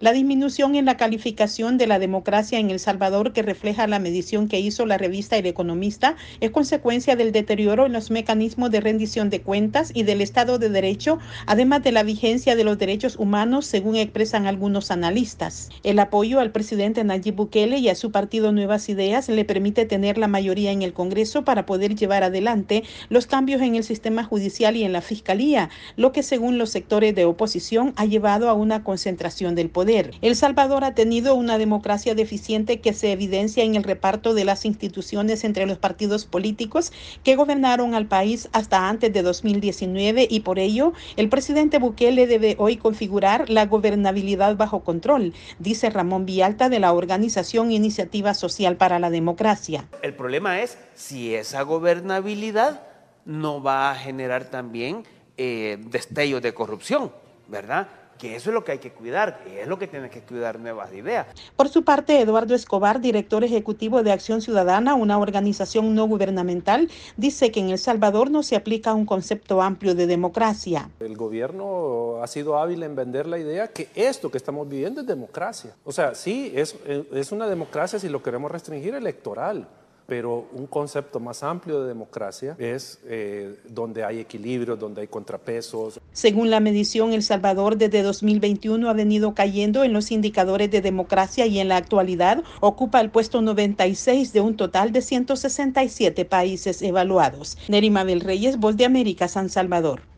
La disminución en la calificación de la democracia en El Salvador que refleja la medición que hizo la revista El Economista es consecuencia del deterioro en los mecanismos de rendición de cuentas y del Estado de Derecho, además de la vigencia de los derechos humanos, según expresan algunos analistas. El apoyo al presidente Nayib Bukele y a su partido Nuevas Ideas le permite tener la mayoría en el Congreso para poder llevar adelante los cambios en el sistema judicial y en la Fiscalía, lo que según los sectores de oposición ha llevado a una concentración del poder. El Salvador ha tenido una democracia deficiente que se evidencia en el reparto de las instituciones entre los partidos políticos que gobernaron al país hasta antes de 2019 y por ello el presidente Bukele debe hoy configurar la gobernabilidad bajo control, dice Ramón Vialta de la organización Iniciativa Social para la Democracia. El problema es si esa gobernabilidad no va a generar también eh, destellos de corrupción, ¿verdad? que eso es lo que hay que cuidar, que es lo que tiene que cuidar Nuevas Ideas. Por su parte, Eduardo Escobar, director ejecutivo de Acción Ciudadana, una organización no gubernamental, dice que en El Salvador no se aplica un concepto amplio de democracia. El gobierno ha sido hábil en vender la idea que esto que estamos viviendo es democracia. O sea, sí, es, es una democracia si lo queremos restringir electoral pero un concepto más amplio de democracia es eh, donde hay equilibrio, donde hay contrapesos. Según la medición, El Salvador desde 2021 ha venido cayendo en los indicadores de democracia y en la actualidad ocupa el puesto 96 de un total de 167 países evaluados. Nerima Reyes, Voz de América, San Salvador.